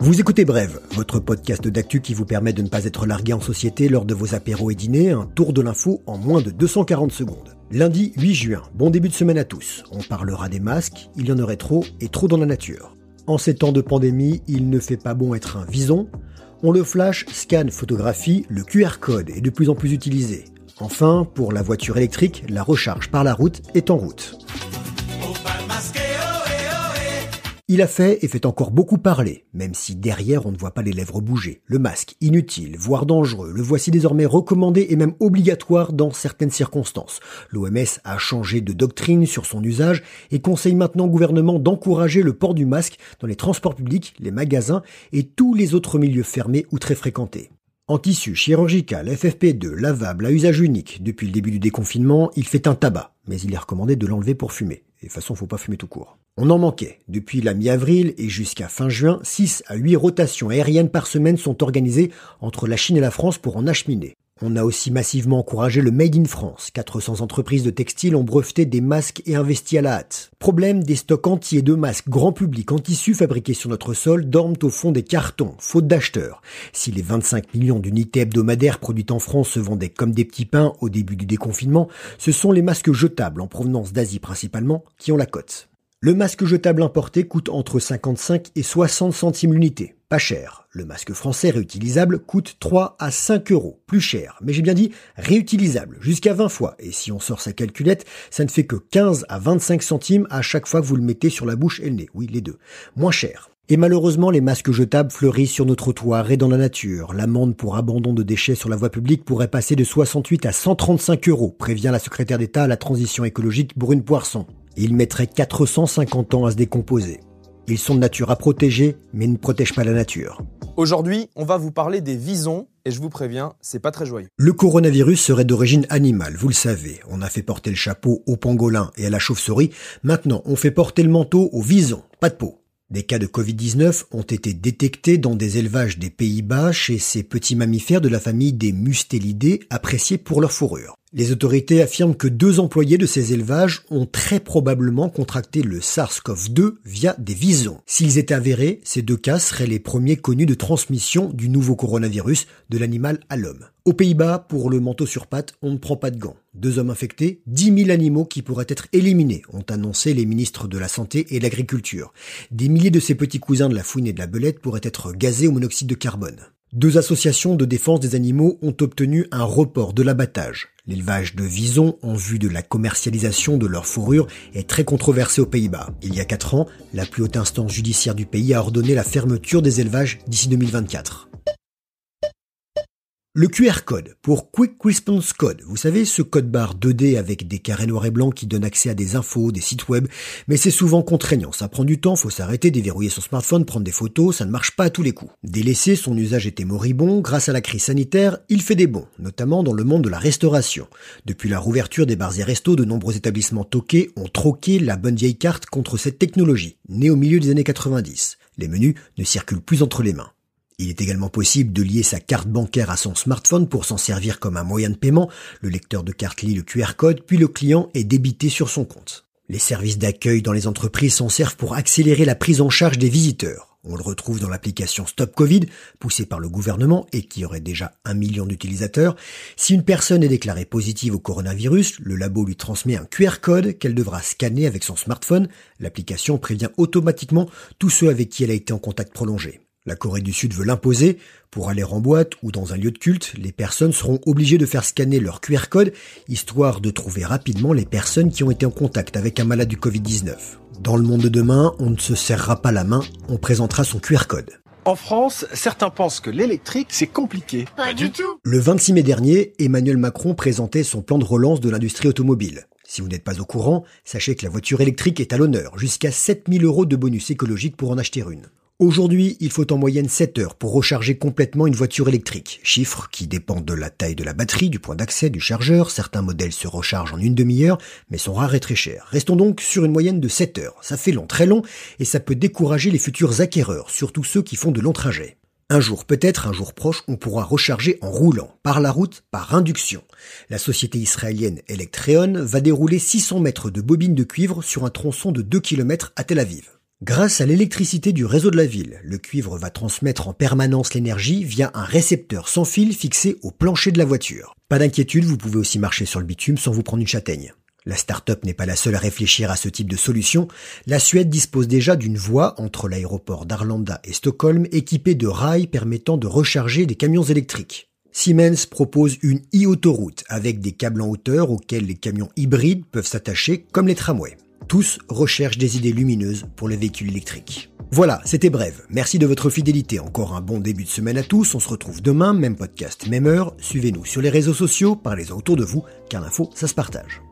Vous écoutez Brève, votre podcast d'actu qui vous permet de ne pas être largué en société lors de vos apéros et dîners, un tour de l'info en moins de 240 secondes. Lundi 8 juin, bon début de semaine à tous. On parlera des masques, il y en aurait trop et trop dans la nature. En ces temps de pandémie, il ne fait pas bon être un vison. On le flash, scanne, photographie, le QR code est de plus en plus utilisé. Enfin, pour la voiture électrique, la recharge par la route est en route. Il a fait et fait encore beaucoup parler, même si derrière on ne voit pas les lèvres bouger. Le masque, inutile, voire dangereux, le voici désormais recommandé et même obligatoire dans certaines circonstances. L'OMS a changé de doctrine sur son usage et conseille maintenant au gouvernement d'encourager le port du masque dans les transports publics, les magasins et tous les autres milieux fermés ou très fréquentés. En tissu chirurgical, FFP2, lavable, à usage unique, depuis le début du déconfinement, il fait un tabac, mais il est recommandé de l'enlever pour fumer. Et de toute façon, faut pas fumer tout court. On en manquait. Depuis la mi-avril et jusqu'à fin juin, 6 à 8 rotations aériennes par semaine sont organisées entre la Chine et la France pour en acheminer. On a aussi massivement encouragé le Made in France. 400 entreprises de textiles ont breveté des masques et investi à la hâte. Problème, des stocks entiers de masques grand public en tissu fabriqués sur notre sol dorment au fond des cartons, faute d'acheteurs. Si les 25 millions d'unités hebdomadaires produites en France se vendaient comme des petits pains au début du déconfinement, ce sont les masques jetables en provenance d'Asie principalement qui ont la cote. Le masque jetable importé coûte entre 55 et 60 centimes l'unité. Pas cher. Le masque français réutilisable coûte 3 à 5 euros. Plus cher. Mais j'ai bien dit réutilisable. Jusqu'à 20 fois. Et si on sort sa calculette, ça ne fait que 15 à 25 centimes à chaque fois que vous le mettez sur la bouche et le nez. Oui, les deux. Moins cher. Et malheureusement, les masques jetables fleurissent sur nos trottoirs et dans la nature. L'amende pour abandon de déchets sur la voie publique pourrait passer de 68 à 135 euros, prévient la secrétaire d'État à la transition écologique Brune Poisson. Ils mettraient 450 ans à se décomposer. Ils sont de nature à protéger, mais ne protègent pas la nature. Aujourd'hui, on va vous parler des visons, et je vous préviens, c'est pas très joyeux. Le coronavirus serait d'origine animale, vous le savez. On a fait porter le chapeau au pangolin et à la chauve-souris. Maintenant, on fait porter le manteau au vison. Pas de peau. Des cas de Covid-19 ont été détectés dans des élevages des Pays-Bas chez ces petits mammifères de la famille des mustélidés appréciés pour leur fourrure. Les autorités affirment que deux employés de ces élevages ont très probablement contracté le SARS-CoV-2 via des visons. S'ils étaient avérés, ces deux cas seraient les premiers connus de transmission du nouveau coronavirus de l'animal à l'homme. Aux Pays-Bas, pour le manteau sur pattes, on ne prend pas de gants. Deux hommes infectés, 10 000 animaux qui pourraient être éliminés, ont annoncé les ministres de la Santé et de l'Agriculture. Des milliers de ces petits cousins de la fouine et de la belette pourraient être gazés au monoxyde de carbone. Deux associations de défense des animaux ont obtenu un report de l'abattage. L'élevage de visons en vue de la commercialisation de leur fourrure est très controversé aux Pays-Bas. Il y a quatre ans, la plus haute instance judiciaire du pays a ordonné la fermeture des élevages d'ici 2024. Le QR code pour Quick Response Code. Vous savez, ce code barre 2D avec des carrés noirs et blancs qui donnent accès à des infos, des sites web, mais c'est souvent contraignant. Ça prend du temps, faut s'arrêter, déverrouiller son smartphone, prendre des photos, ça ne marche pas à tous les coups. Délaissé, son usage était moribond. Grâce à la crise sanitaire, il fait des bons, notamment dans le monde de la restauration. Depuis la rouverture des bars et restos, de nombreux établissements toqués ont troqué la bonne vieille carte contre cette technologie, née au milieu des années 90. Les menus ne circulent plus entre les mains. Il est également possible de lier sa carte bancaire à son smartphone pour s'en servir comme un moyen de paiement. Le lecteur de carte lit le QR code, puis le client est débité sur son compte. Les services d'accueil dans les entreprises s'en servent pour accélérer la prise en charge des visiteurs. On le retrouve dans l'application Stop Covid, poussée par le gouvernement et qui aurait déjà un million d'utilisateurs. Si une personne est déclarée positive au coronavirus, le labo lui transmet un QR code qu'elle devra scanner avec son smartphone. L'application prévient automatiquement tous ceux avec qui elle a été en contact prolongé. La Corée du Sud veut l'imposer. Pour aller en boîte ou dans un lieu de culte, les personnes seront obligées de faire scanner leur QR code, histoire de trouver rapidement les personnes qui ont été en contact avec un malade du Covid-19. Dans le monde de demain, on ne se serrera pas la main, on présentera son QR code. En France, certains pensent que l'électrique, c'est compliqué. Pas du tout. Le 26 mai dernier, Emmanuel Macron présentait son plan de relance de l'industrie automobile. Si vous n'êtes pas au courant, sachez que la voiture électrique est à l'honneur, jusqu'à 7000 euros de bonus écologique pour en acheter une. Aujourd'hui, il faut en moyenne 7 heures pour recharger complètement une voiture électrique. Chiffre qui dépend de la taille de la batterie, du point d'accès, du chargeur. Certains modèles se rechargent en une demi-heure, mais sont rares et très chers. Restons donc sur une moyenne de 7 heures. Ça fait long, très long, et ça peut décourager les futurs acquéreurs, surtout ceux qui font de longs trajets. Un jour, peut-être un jour proche, on pourra recharger en roulant, par la route, par induction. La société israélienne Electreon va dérouler 600 mètres de bobines de cuivre sur un tronçon de 2 km à Tel Aviv. Grâce à l'électricité du réseau de la ville, le cuivre va transmettre en permanence l'énergie via un récepteur sans fil fixé au plancher de la voiture. Pas d'inquiétude, vous pouvez aussi marcher sur le bitume sans vous prendre une châtaigne. La start-up n'est pas la seule à réfléchir à ce type de solution. La Suède dispose déjà d'une voie entre l'aéroport d'Arlanda et Stockholm équipée de rails permettant de recharger des camions électriques. Siemens propose une e-autoroute avec des câbles en hauteur auxquels les camions hybrides peuvent s'attacher comme les tramways. Tous recherchent des idées lumineuses pour les véhicules électriques. Voilà, c'était bref. Merci de votre fidélité. Encore un bon début de semaine à tous. On se retrouve demain, même podcast, même heure. Suivez-nous sur les réseaux sociaux, parlez-en autour de vous, car l'info, ça se partage.